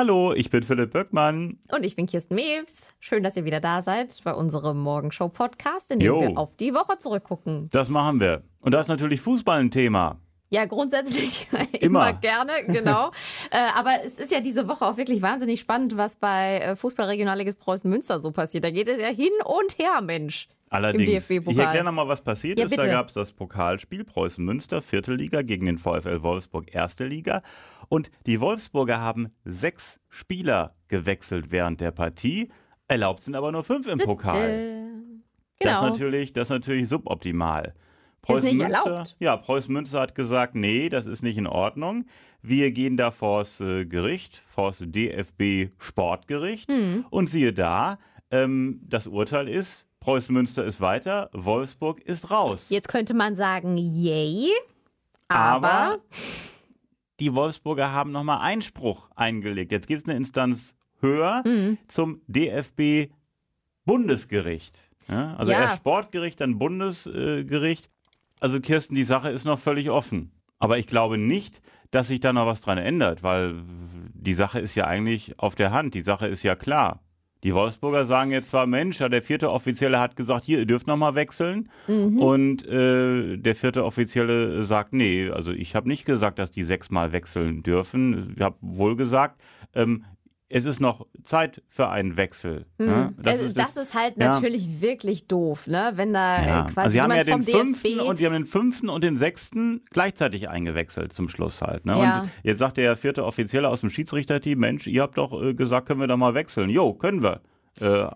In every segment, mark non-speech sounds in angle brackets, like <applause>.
Hallo, ich bin Philipp Böckmann. Und ich bin Kirsten Mews. Schön, dass ihr wieder da seid bei unserem Morgenshow-Podcast, in dem Jo. wir auf die Woche zurückgucken. Das machen wir. Und da ist natürlich Fußball ein Thema. Ja, grundsätzlich <laughs> Immer. immer, gerne, genau. <laughs> äh, aber es ist ja diese Woche auch wirklich wahnsinnig spannend, was bei äh, Fußball-Regionalliges Preußen-Münster so passiert. Da geht es ja hin und her, Mensch. Allerdings, ich erkläre nochmal, was passiert Ja, ist. Da bitte. gab es das Pokalspiel Preußen-Münster, vierte Liga gegen den VfL Wolfsburg, erste Liga. Und die Wolfsburger haben sechs Spieler gewechselt während der Partie. Erlaubt sind aber nur fünf im Pokal. Äh, Das, ist genau. natürlich, das ist natürlich suboptimal. Ist nicht Münster, erlaubt. ja, Preußen Münster hat gesagt, nee, das ist nicht in Ordnung. Wir gehen da vors äh, Gericht, vors DFB Sportgericht. Hm. Und siehe da, ähm, das Urteil ist, Preußen Münster ist weiter, Wolfsburg ist raus. Jetzt könnte man sagen, yay. Aber, Aber die Wolfsburger haben nochmal Einspruch eingelegt. Jetzt geht es eine Instanz höher Mhm. zum DFB Bundesgericht. Ja, also Ja. erst Sportgericht, dann Bundesgericht. Also Kirsten, die Sache ist noch völlig offen. Aber ich glaube nicht, dass sich da noch was dran ändert, weil die Sache ist ja eigentlich auf der Hand. Die Sache ist ja klar. Die Wolfsburger sagen jetzt zwar, Mensch, ja, der vierte Offizielle hat gesagt, hier, ihr dürft nochmal wechseln. Und äh, der vierte Offizielle sagt, nee, also ich habe nicht gesagt, dass die sechsmal wechseln dürfen. Ich habe wohl gesagt, ähm, es ist noch Zeit für einen Wechsel. Ja, also, das, ist halt ja. natürlich wirklich doof, ne? Wenn da Ja. äh, quasi Also sie haben jemand ja den vom fünften DFB und die haben den fünften und den sechsten gleichzeitig eingewechselt zum Schluss halt. Ne? Ja. Und jetzt sagt der vierte Offizielle aus dem Schiedsrichterteam, Mensch, ihr habt doch äh, gesagt, können wir da mal wechseln. Jo, können wir. Äh,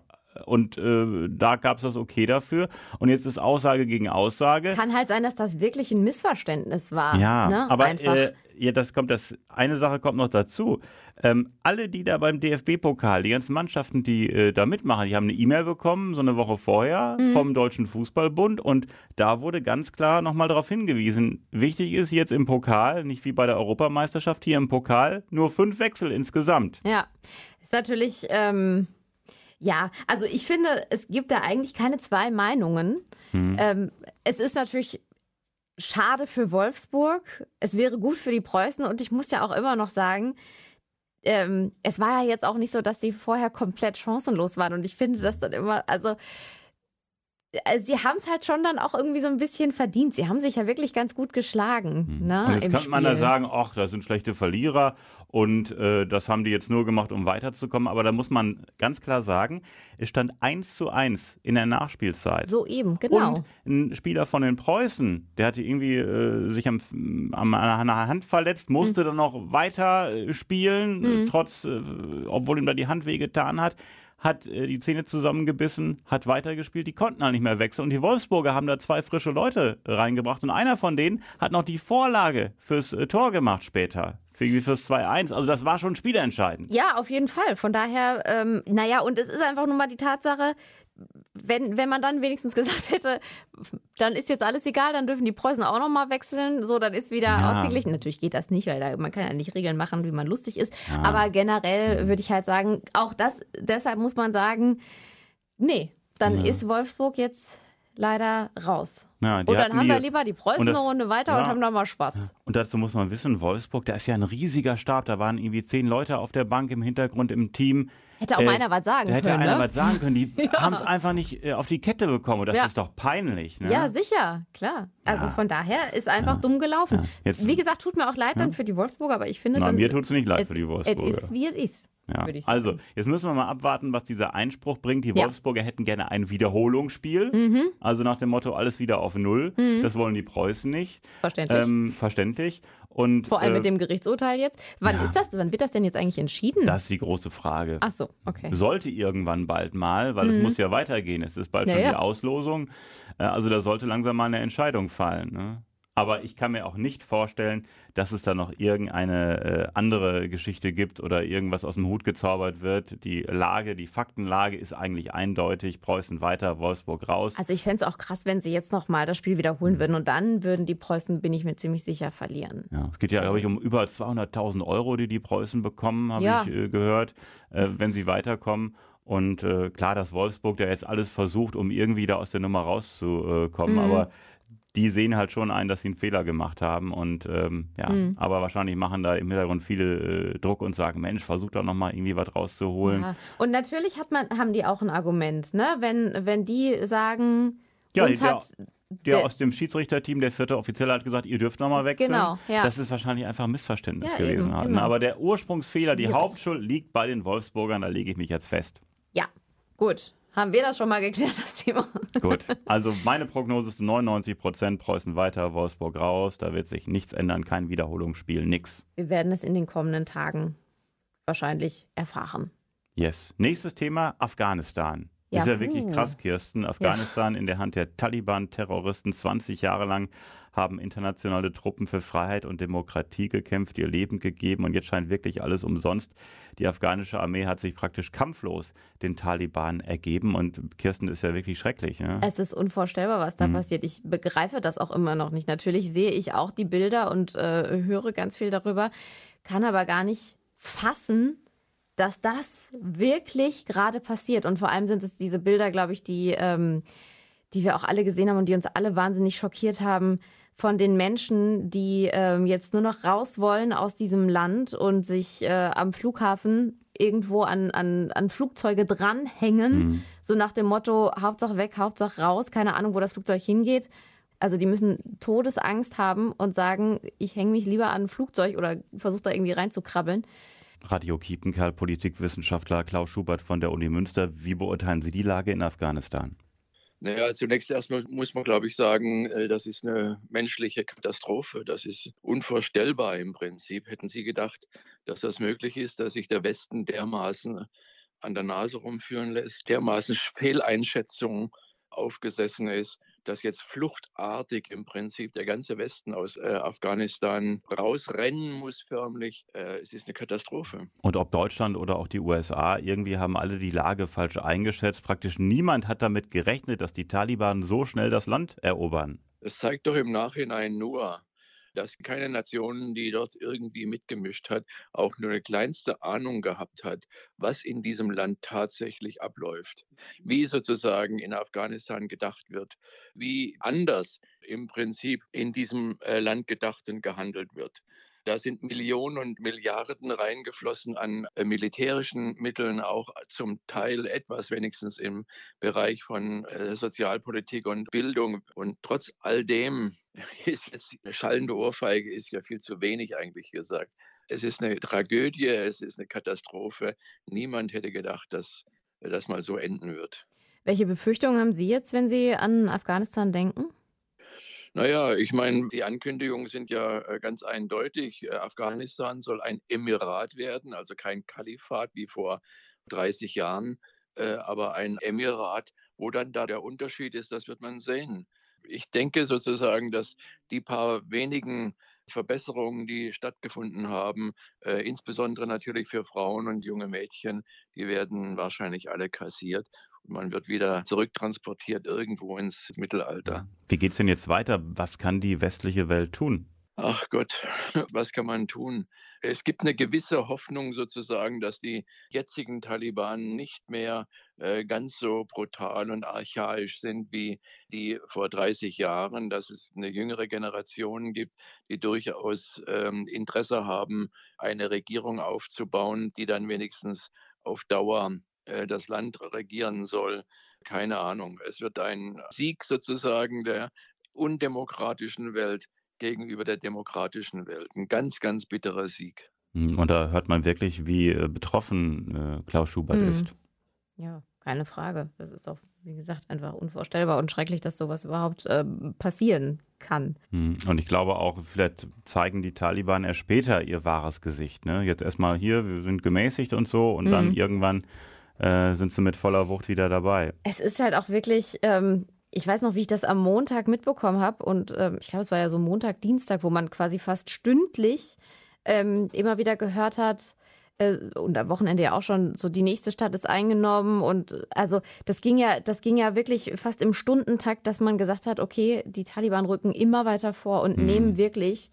und äh, da gab es das Okay dafür. Und jetzt ist Aussage gegen Aussage. Kann halt sein, dass das wirklich ein Missverständnis war. Ja, ne? aber äh, ja, das kommt, das eine Sache kommt noch dazu. Ähm, alle, die da beim DFB-Pokal, die ganzen Mannschaften, die äh, da mitmachen, die haben eine E-Mail bekommen, so eine Woche vorher Mhm. vom Deutschen Fußballbund und da wurde ganz klar nochmal darauf hingewiesen, wichtig ist jetzt im Pokal, nicht wie bei der Europameisterschaft hier im Pokal, nur fünf Wechsel insgesamt. Ja, ist natürlich, ähm, ja, also ich finde, es gibt da eigentlich keine zwei Meinungen. Hm. Ähm, es ist natürlich schade für Wolfsburg, es wäre gut für die Preußen und ich muss ja auch immer noch sagen, ähm, es war ja jetzt auch nicht so, dass sie vorher komplett chancenlos waren und ich finde das dann immer, also äh, Sie haben es halt schon dann auch irgendwie so ein bisschen verdient. Sie haben sich ja wirklich ganz gut geschlagen. Ne, Hm. Und jetzt im könnte man da Spiel. sagen, ach, das sind schlechte Verlierer und äh, das haben die jetzt nur gemacht, um weiterzukommen. Aber da muss man ganz klar sagen, es stand 1 zu 1 in der Nachspielzeit. So eben, genau. Und ein Spieler von den Preußen, der hatte irgendwie äh, sich am, am, an der Hand verletzt, musste Hm. dann noch weiter äh, spielen, trotz, äh, obwohl ihm da die Hand wehgetan hat. Hat äh, die Zähne zusammengebissen, hat weitergespielt, die konnten halt nicht mehr wechseln. Und die Wolfsburger haben da zwei frische Leute reingebracht. Und einer von denen hat noch die Vorlage fürs äh, Tor gemacht später. Irgendwie fürs 2-1. Also das war schon spielentscheidend. Ja, auf jeden Fall. Von daher, ähm, naja, und es ist einfach nur mal die Tatsache, wenn, wenn man dann wenigstens gesagt hätte, dann ist jetzt alles egal, dann dürfen die Preußen auch nochmal wechseln, so, dann ist wieder Ja. ausgeglichen. Natürlich geht das nicht, weil da, man kann ja nicht Regeln machen, wie man lustig ist. Aber generell würde ich halt sagen, auch das, deshalb muss man sagen, nee, dann ist Wolfsburg jetzt leider raus. Ja, und dann haben wir lieber die Preußen und das- eine Runde weiter ja. und haben da mal Spaß. Und dazu muss man wissen, Wolfsburg, da ist ja ein riesiger Stab. Da waren irgendwie zehn Leute auf der Bank im Hintergrund im Team. Hätte auch Äh, einer was sagen Da hätte können. einer ne? was sagen können. Die <laughs> <laughs> haben es einfach nicht äh, auf die Kette bekommen. Und das Ja. ist doch peinlich. Ne? Ja, sicher, klar. Also Ja. von daher ist einfach dumm gelaufen. Jetzt- wie gesagt, tut mir auch leid dann für die Wolfsburger, aber ich finde Na, dann. mir tut's nicht leid es- für die Wolfsburger. Es ist, wie es ist. Ja. Also, jetzt müssen wir mal abwarten, was dieser Einspruch bringt. Die Ja. Wolfsburger hätten gerne ein Wiederholungsspiel. Mhm. Also nach dem Motto, alles wieder auf Null. Das wollen die Preußen nicht. Verständlich. Ähm, verständlich. Und Vor allem äh, mit dem Gerichtsurteil jetzt. Wann ist das? Wann wird das denn jetzt eigentlich entschieden? das ist die große Frage. Ach so, okay. Sollte irgendwann bald mal, weil es muss ja weitergehen. Es ist bald Mhm. Ja, schon die ja. Auslosung. Äh, Also da sollte langsam mal eine Entscheidung fallen. Ne? Aber ich kann mir auch nicht vorstellen, dass es da noch irgendeine äh, andere Geschichte gibt oder irgendwas aus dem Hut gezaubert wird. Die Lage, die Faktenlage ist eigentlich eindeutig. Preußen weiter, Wolfsburg raus. Also ich fände es auch krass, wenn sie jetzt nochmal das Spiel Mhm. wiederholen würden und dann würden die Preußen, bin ich mir ziemlich sicher, verlieren. Ja, es geht ja, glaube ich, um über 200.000 Euro, die die Preußen bekommen, habe Ja. ich äh, gehört, äh, wenn sie weiterkommen. Und äh, klar, dass Wolfsburg da jetzt alles versucht, um irgendwie da aus der Nummer rauszukommen, Mhm. aber die sehen halt schon ein, dass sie einen Fehler gemacht haben und ähm, ja, mhm. aber wahrscheinlich machen da im Hintergrund viele äh, Druck und sagen, Mensch, versuch doch nochmal irgendwie was rauszuholen. Ja. Und natürlich hat man, haben die auch ein Argument, ne? Wenn, wenn die sagen, ja, uns der, hat der, der, aus dem Schiedsrichterteam, der vierte Offizielle, hat gesagt, ihr dürft nochmal wechseln. Genau, ja. Das ist wahrscheinlich einfach ein Missverständnis ja, gewesen. Eben, genau. Aber der Ursprungsfehler, Schwierig. die Hauptschuld liegt bei den Wolfsburgern, da lege ich mich jetzt fest. Ja, gut. Haben wir das schon mal geklärt, <laughs> das Thema? Gut, also meine Prognose ist 99 Prozent Preußen weiter, Wolfsburg raus. Da wird sich nichts ändern, kein Wiederholungsspiel, nix. Wir werden es in den kommenden Tagen wahrscheinlich erfahren. Yes. Nächstes Thema, Afghanistan. Ja, ist ja wirklich krass, Kirsten. Afghanistan ja. in der Hand der Taliban-Terroristen 20 Jahre lang haben internationale Truppen für Freiheit und Demokratie gekämpft, ihr Leben gegeben und jetzt scheint wirklich alles umsonst. Die afghanische Armee hat sich praktisch kampflos den Taliban ergeben und Kirsten ist ja wirklich schrecklich. Ne? Es ist unvorstellbar, was da mhm. passiert. Ich begreife das auch immer noch nicht. Natürlich sehe ich auch die Bilder und äh, höre ganz viel darüber, kann aber gar nicht fassen, dass das wirklich gerade passiert. Und vor allem sind es diese Bilder, glaube ich, die, ähm, die wir auch alle gesehen haben und die uns alle wahnsinnig schockiert haben von den Menschen, die ähm, jetzt nur noch raus wollen aus diesem Land und sich äh, am Flughafen irgendwo an, an, an Flugzeuge dranhängen. Mhm. So nach dem Motto, Hauptsache weg, Hauptsache raus, keine Ahnung, wo das Flugzeug hingeht. Also die müssen Todesangst haben und sagen, ich hänge mich lieber an ein Flugzeug oder versuche da irgendwie reinzukrabbeln. Radio Kiepenkerl, Politikwissenschaftler Klaus Schubert von der Uni Münster. Wie beurteilen Sie die Lage in Afghanistan? Naja, zunächst erstmal muss man, glaube ich, sagen, äh, das ist eine menschliche Katastrophe. Das ist unvorstellbar im Prinzip. Hätten Sie gedacht, dass das möglich ist, dass sich der Westen dermaßen an der Nase rumführen lässt, dermaßen Fehleinschätzungen aufgesessen ist, dass jetzt fluchtartig im Prinzip der ganze Westen aus äh, Afghanistan rausrennen muss förmlich. Äh, es ist eine Katastrophe. Und ob Deutschland oder auch die USA, irgendwie haben alle die Lage falsch eingeschätzt. Praktisch niemand hat damit gerechnet, dass die Taliban so schnell das Land erobern. Es zeigt doch im Nachhinein nur, dass keine Nation, die dort irgendwie mitgemischt hat, auch nur eine kleinste Ahnung gehabt hat, was in diesem Land tatsächlich abläuft, wie sozusagen in Afghanistan gedacht wird, wie anders im Prinzip in diesem äh, Land gedacht und gehandelt wird. Da sind Millionen und Milliarden reingeflossen an äh, militärischen Mitteln, auch zum Teil etwas wenigstens im Bereich von äh, Sozialpolitik und Bildung. Und trotz all dem <laughs> ist jetzt eine schallende Ohrfeige, ist ja viel zu wenig eigentlich gesagt. Es ist eine Tragödie, es ist eine Katastrophe. Niemand hätte gedacht, dass das mal so enden wird. Welche Befürchtungen haben Sie jetzt, wenn Sie an Afghanistan denken? Naja, ich meine, die Ankündigungen sind ja äh, ganz eindeutig. Äh, Afghanistan soll ein Emirat werden, also kein Kalifat wie vor 30 Jahren, äh, aber ein Emirat. Wo dann da der Unterschied ist, das wird man sehen. Ich denke sozusagen, dass die paar wenigen Verbesserungen, die stattgefunden haben, insbesondere natürlich für Frauen und junge Mädchen, die werden wahrscheinlich alle kassiert. Man wird wieder zurücktransportiert irgendwo ins Mittelalter. Wie geht es denn jetzt weiter? Was kann die westliche Welt tun? Ach Gott, <laughs> was kann man tun? Es gibt eine gewisse Hoffnung sozusagen, dass die jetzigen Taliban nicht mehr äh, ganz so brutal und archaisch sind wie die vor 30 Jahren, dass es eine jüngere Generation gibt, die durchaus ähm, Interesse haben, eine Regierung aufzubauen, die dann wenigstens auf Dauer das Land regieren soll. Keine Ahnung. Es wird ein Sieg sozusagen der undemokratischen Welt gegenüber der demokratischen Welt. Ein ganz, ganz bitterer Sieg. Hm, und da hört man wirklich, wie äh, betroffen äh, Klaus Schubert mhm. ist. Ja, keine Frage. Das ist auch, wie gesagt, einfach unvorstellbar und schrecklich, dass sowas überhaupt äh, passieren kann. Hm, und ich glaube auch, vielleicht zeigen die Taliban erst später ihr wahres Gesicht. Ne? Jetzt erstmal hier, wir sind gemäßigt und so und mhm. dann irgendwann äh, sind sie mit voller Wucht wieder dabei. Es ist halt auch wirklich, ähm, ich weiß noch, wie ich das am Montag mitbekommen habe und ähm, ich glaube, es war ja so Montag, Dienstag, wo man quasi fast stündlich ähm, immer wieder gehört hat, äh, und am Wochenende ja auch schon so die nächste Stadt ist eingenommen und also das ging ja das ging ja wirklich fast im Stundentakt, dass man gesagt hat, okay, die Taliban rücken immer weiter vor und mhm. nehmen wirklich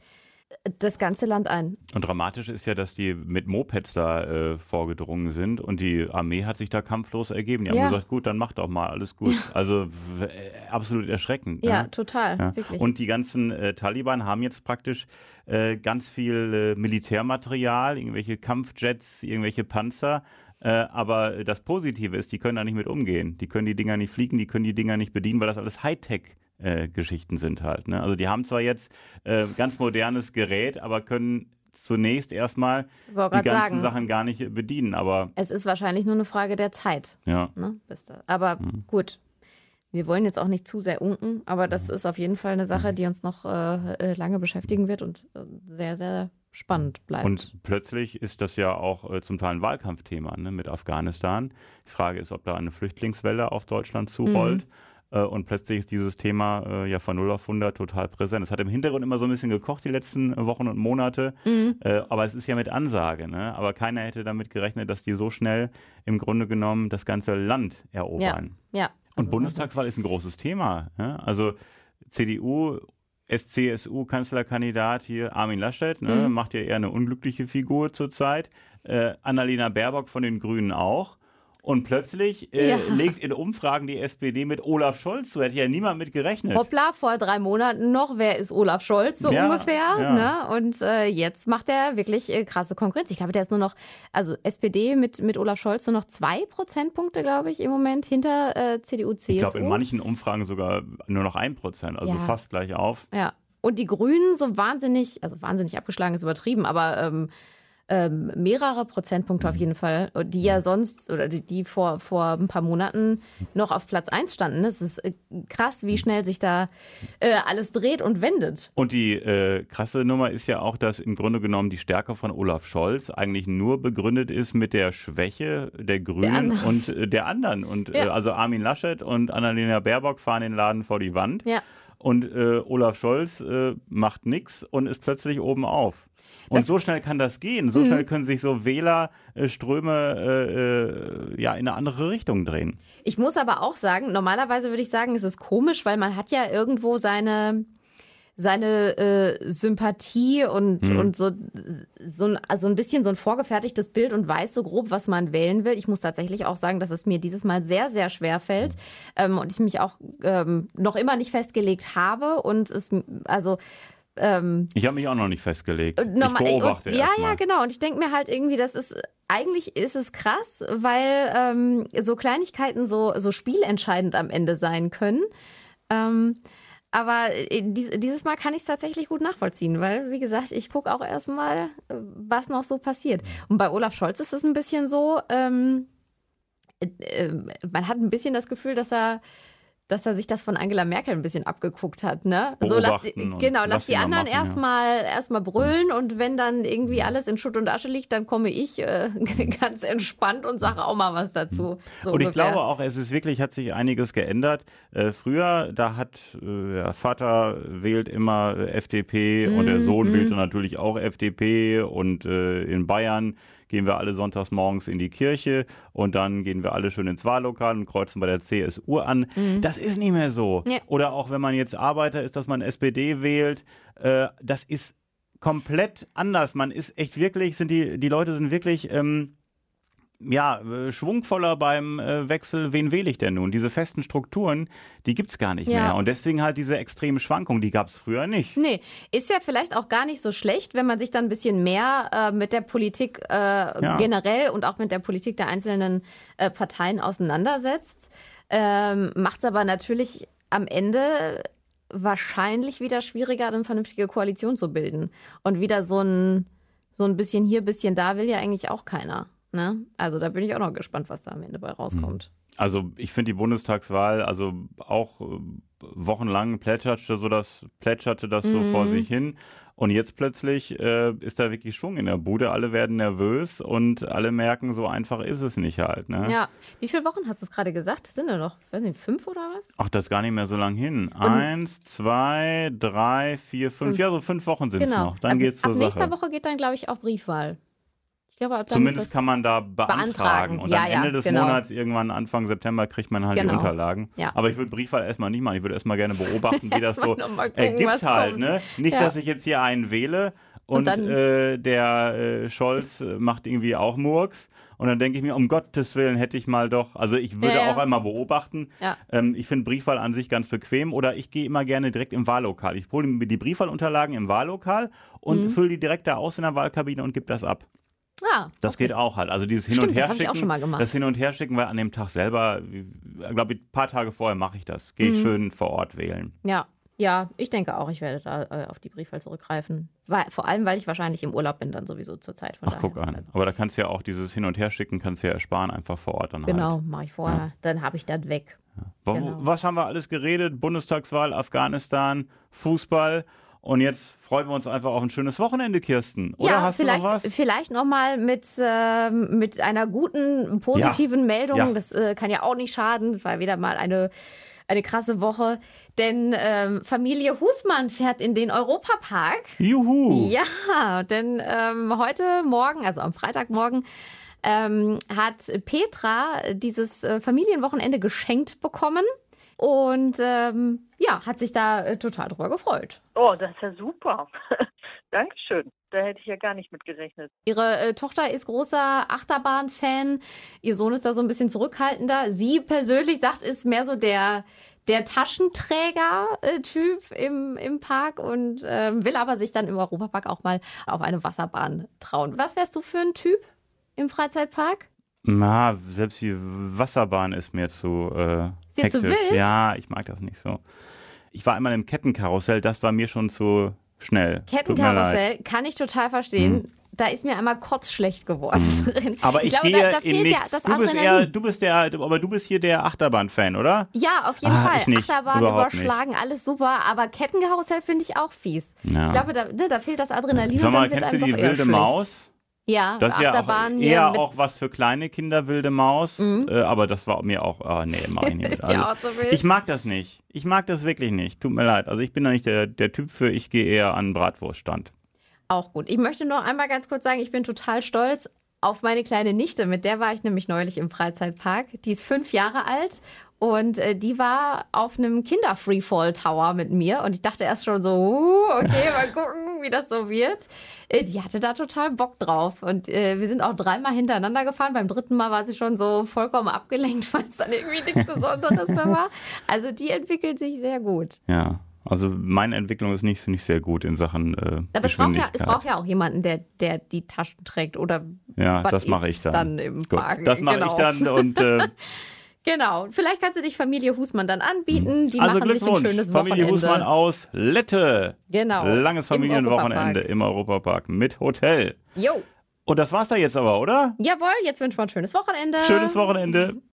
das ganze Land ein. Und dramatisch ist ja, dass die mit Mopeds da äh, vorgedrungen sind und die Armee hat sich da kampflos ergeben. Die haben Ja. gesagt, gut, dann macht doch mal, alles gut. Also äh, absolut erschreckend. Ja, ne? total, Ja. wirklich. Und die ganzen äh, Taliban haben jetzt praktisch äh, ganz viel äh, Militärmaterial, irgendwelche Kampfjets, irgendwelche Panzer. Äh, aber das Positive ist, die können da nicht mit umgehen. Die können die Dinger nicht fliegen, die können die Dinger nicht bedienen, weil das alles Hightech äh, Geschichten sind halt. Ne? Also die haben zwar jetzt äh, ganz modernes Gerät, aber können zunächst erstmal die ganzen sagen, Sachen gar nicht bedienen. Aber es ist wahrscheinlich nur eine Frage der Zeit. ja, Ne? Aber gut, wir wollen jetzt auch nicht zu sehr unken, aber das ist auf jeden Fall eine Sache, die uns noch äh, äh, lange beschäftigen wird und äh, sehr, sehr spannend bleibt. Und plötzlich ist das ja auch äh, zum Teil ein Wahlkampfthema ne, mit Afghanistan. Die Frage ist, ob da eine Flüchtlingswelle auf Deutschland zurollt. Äh, und plötzlich ist dieses Thema äh, ja von 0 auf 100 total präsent. Es hat im Hintergrund immer so ein bisschen gekocht die letzten Wochen und Monate. Äh, aber es ist ja mit Ansage. Ne? Aber keiner hätte damit gerechnet, dass die so schnell im Grunde genommen das ganze Land ja, erobern. ja. Und Also, Bundestagswahl ist ein großes Thema. Ja? Also CDU, SCSU-Kanzlerkandidat hier Armin Laschet, ne, Mhm. macht ja eher eine unglückliche Figur zurzeit. Äh, Annalena Baerbock von den Grünen auch. Und plötzlich äh, Ja. legt in Umfragen die SPD mit Olaf Scholz zu. Hätte ja niemand mit gerechnet. Hoppla, vor drei Monaten noch, wer ist Olaf Scholz so Ja, ungefähr? ja. Ne? Und äh, jetzt macht er wirklich äh, krasse Konkurrenz. Ich glaube, der ist nur noch, also SPD mit, mit Olaf Scholz nur noch zwei Prozentpunkte, glaube ich, im Moment hinter äh, CDU, CSU. ich glaube, in manchen Umfragen sogar nur noch ein Prozent, also fast gleich auf. Ja. Und die Grünen so wahnsinnig, also wahnsinnig abgeschlagen ist übertrieben, aber ähm, ähm, mehrere Prozentpunkte auf jeden Fall, die ja sonst oder die, die vor, vor ein paar Monaten noch auf Platz 1 standen. Es ist äh, krass, wie schnell sich da äh, alles dreht und wendet. Und die äh, krasse Nummer ist ja auch, dass im Grunde genommen die Stärke von Olaf Scholz eigentlich nur begründet ist mit der Schwäche der Grünen anderen. und äh, der anderen. Und äh, Ja. also Armin Laschet und Annalena Baerbock fahren den Laden vor die Wand. Ja. Und äh, Olaf Scholz äh, macht nichts und ist plötzlich oben auf. Und Das- Mhm. so schnell kann das gehen. So schnell können sich so Wählerströme äh, äh, ja in eine andere Richtung drehen. Ich muss aber auch sagen, normalerweise würde ich sagen, es ist komisch, weil man hat ja irgendwo seine seine äh, Sympathie und, und so, so, ein, also ein bisschen so ein vorgefertigtes Bild und weiß so grob, was man wählen will. Ich muss tatsächlich auch sagen, dass es mir dieses Mal sehr, sehr schwer fällt ähm, und ich mich auch ähm, noch immer nicht festgelegt habe und es, also ähm, Ich habe mich auch noch nicht festgelegt. ich normal- beobachte und, Ja, erst mal. ja, genau. Und ich denke mir halt irgendwie, das ist eigentlich ist es krass, weil ähm, so Kleinigkeiten so, so spielentscheidend am Ende sein können. Ähm, aber äh, dies, dieses Mal kann ich es tatsächlich gut nachvollziehen, weil, wie gesagt, ich gucke auch erstmal, äh, was noch so passiert. Und bei Olaf Scholz ist es ein bisschen so, ähm, äh, äh, man hat ein bisschen das Gefühl, dass er dass er sich das von Angela Merkel ein bisschen abgeguckt hat, ne? So lass die, genau, lass die anderen machen, ja. erstmal erstmal brüllen und wenn dann irgendwie alles in Schutt und Asche liegt, dann komme ich äh, <laughs> ganz entspannt und sage auch mal was dazu. So Und ich ungefähr. glaube auch, es ist wirklich, hat sich einiges geändert. Äh, früher, da hat äh, der Vater wählt immer äh, FDP und der Sohn Mhm. wählte natürlich auch FDP und äh, in Bayern gehen wir alle sonntags morgens in die Kirche und dann gehen wir alle schön ins Wahllokal und kreuzen bei der CSU an. Das ist nicht mehr so. Ja. Oder auch wenn man jetzt Arbeiter ist, dass man SPD wählt, äh, das ist komplett anders. Man ist echt wirklich, sind die, die Leute sind wirklich ähm, ja, äh, schwungvoller beim äh, Wechsel, wen wähle ich denn nun? Diese festen Strukturen, die gibt's gar nicht Ja. mehr. Und deswegen halt diese extremen Schwankungen, die gab's früher nicht. Nee, ist ja vielleicht auch gar nicht so schlecht, wenn man sich dann ein bisschen mehr äh, mit der Politik äh, generell und auch mit der Politik der einzelnen äh, Parteien auseinandersetzt. Ähm, Macht es aber natürlich am Ende wahrscheinlich wieder schwieriger, eine vernünftige Koalition zu bilden. Und wieder so ein, so ein bisschen hier, bisschen da will ja eigentlich auch keiner. Ne? Also da bin ich auch noch gespannt, was da am Ende bei rauskommt. Also ich finde die Bundestagswahl, also auch äh, wochenlang plätscherte so das, plätscherte das so vor sich hin. Und jetzt plötzlich äh, ist da wirklich Schwung in der Bude. Alle werden nervös und alle merken, so einfach ist es nicht halt. Ne? Ja. Wie viele Wochen hast du es gerade gesagt? Sind da noch, weiß nicht, fünf oder was? Ach, das ist gar nicht mehr so lang hin. Eins, zwei, drei, vier, fünf. Ja, so fünf Wochen sind es noch. Dann ab, geht's zur ab nächster Sache. Woche geht dann, glaube ich, auch Briefwahl. Glaube, ab dann Zumindest kann man da beantragen. Beantragen. Und Ja, am ja, Ende des genau. Monats, irgendwann Anfang September, kriegt man halt Genau. die Unterlagen. Ja. Aber ich würde Briefwahl erstmal nicht machen. Ich würde erstmal gerne beobachten, wie <laughs> das so gucken, ergibt halt. Ne? Nicht, Ja. dass ich jetzt hier einen wähle und, Und dann- äh, der äh, Scholz macht irgendwie auch Murks. Und dann denke ich mir, um Gottes Willen hätte ich mal doch, also ich würde Ja, ja. auch einmal beobachten. Ja. Ähm, ich finde Briefwahl an sich ganz bequem oder ich gehe immer gerne direkt im Wahllokal. Ich hole mir die Briefwahlunterlagen im Wahllokal und Mhm. fülle die direkt da aus in der Wahlkabine und gebe das ab. Ja, Das geht auch halt. Also dieses Hin Stimmt, und das Her hab ich auch schicken, schon mal gemacht. das Hin und Her schicken, weil an dem Tag selber, glaube ich, ein paar Tage vorher mache ich das. Gehe Mhm. schön vor Ort wählen. Ja, ja, ich denke auch, ich werde da äh, auf die Briefwahl zurückgreifen. Weil, vor allem, weil ich wahrscheinlich im Urlaub bin dann sowieso zur Zeit. Von Ach, guck an. Aber da kannst du ja auch dieses Hin und Her schicken, kannst du ja ersparen, einfach vor Ort dann Genau, halt. mache ich vorher. Dann habe ich das weg. Wo- genau. Was haben wir alles geredet? Bundestagswahl, Afghanistan, Fußball. Und jetzt freuen wir uns einfach auf ein schönes Wochenende, Kirsten. Oder ja, hast vielleicht, du noch was? vielleicht nochmal mit, ähm, mit einer guten, positiven Meldung. Ja. Das äh, kann ja auch nicht schaden. Das war wieder mal eine, eine krasse Woche. Denn ähm, Familie Husmann fährt in den Europapark. Juhu! Ja, denn ähm, heute Morgen, also am Freitagmorgen, ähm, hat Petra dieses äh, Familienwochenende geschenkt bekommen. Und ähm, ja, hat sich da äh, total drüber gefreut. Oh, das ist ja super. <laughs> Dankeschön. Da hätte ich ja gar nicht mit gerechnet. Ihre äh, Tochter ist großer Achterbahn-Fan. Ihr Sohn ist da so ein bisschen zurückhaltender. Sie persönlich sagt, ist mehr so der, der Taschenträger-Typ im, im Park und ähm, will aber sich dann im Europapark auch mal auf eine Wasserbahn trauen. Was wärst du für ein Typ im Freizeitpark? Na, selbst die Wasserbahn ist mir zu äh, Ist dir zu wild? Ja, ich mag das nicht so. Ich war einmal im Kettenkarussell, das war mir schon zu schnell. Kettenkarussell kann ich total verstehen. Da ist mir einmal kotzschlecht geworden. <laughs> drin. Aber ich, glaube, gehe da, da fehlt ja nichts. das du bist eher, Adrenalin. du bist der, aber du bist hier der Achterbahn-Fan, oder? Ja, auf jeden Ah, Fall. ich nicht. Achterbahn überschlagen, alles super. Aber Kettenkarussell finde ich auch fies. Ja. Ich glaube, da, ne, da fehlt das Adrenalin Sag und mal, kennst du die wilde schlecht. Maus? Ja, Das ist ja auch Achterbahn hier eher auch was für kleine Kinder, wilde Maus. Äh, aber das war mir auch, ah, nee, mach ich nicht. <laughs> Ist ja auch so wild. ich mag das nicht. Ich mag das wirklich nicht. Tut mir leid. Also ich bin da nicht der, der Typ für, ich gehe eher an den Bratwurststand. Auch gut. Ich möchte nur einmal ganz kurz sagen, ich bin total stolz auf meine kleine Nichte. Mit der war ich nämlich neulich im Freizeitpark. Die ist fünf Jahre alt und äh, die war auf einem Kinder-Freefall-Tower mit mir. Und ich dachte erst schon so, uh, okay, mal gucken, wie das so wird. Äh, die hatte da total Bock drauf. Und äh, wir sind auch dreimal hintereinander gefahren. Beim dritten Mal war sie schon so vollkommen abgelenkt, <laughs> weil es dann irgendwie nichts Besonderes mehr war. Also die entwickelt sich sehr gut. Ja. Also meine Entwicklung ist nicht, nicht sehr gut in Sachen äh, Aber es braucht, ja, es braucht ja auch jemanden, der, der die Taschen trägt oder ja, was das mache ich dann. dann im Park? das mache Genau. ich dann und äh, <laughs> Genau. Vielleicht kannst du dich Familie Husmann dann anbieten. Die also machen sich ein Glückwunsch. schönes Familie Wochenende. Husmann aus Lette. Genau. Langes Im Familienwochenende Europapark. im Europapark mit Hotel. Jo. Und das war's da jetzt aber, oder? Jawohl, jetzt wünschen wir ein schönes Wochenende. Schönes Wochenende.